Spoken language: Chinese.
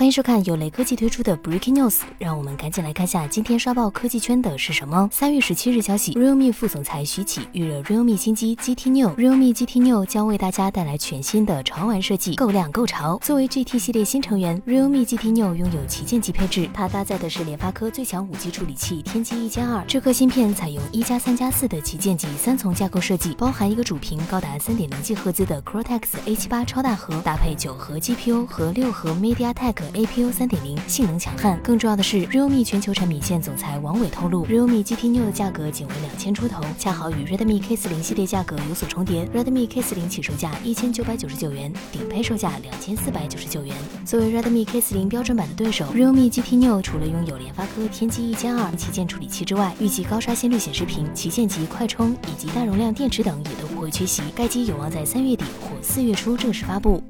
欢迎收看由雷科技推出的 Breaking News，让我们赶紧来看下今天刷爆科技圈的是什么。三月十七日消息，Realme 副总裁徐启预热 Realme 新机 GT Neo。Realme GT Neo 将为大家带来全新的潮玩设计，够亮够潮。作为 GT 系列新成员，Realme GT Neo 拥有旗舰级配置，它搭载的是联发科最强五 G 处理器天玑一千二。这颗芯片采用一加三加四的旗舰级三层架构设计，包含一个主频高达三点零 G 赫兹的 Cortex A 七八超大核，搭配九核 GPU 和六核 MediaTek。APU 三点零性能强悍，更重要的是，realme 全球产品线总裁王伟透露，realme GT Neo 的价格仅为两千出头，恰好与 Redmi K 四零系列价格有所重叠。Redmi K 四零起售价一千九百九十九元，顶配售价两千四百九十九元。作为 Redmi K 四零标准版的对手，realme GT Neo 除了拥有联发科天玑一千二旗舰处理器之外，预计高刷新率显示屏、旗舰级快充以及大容量电池等也都不会缺席。该机有望在三月底或四月初正式发布。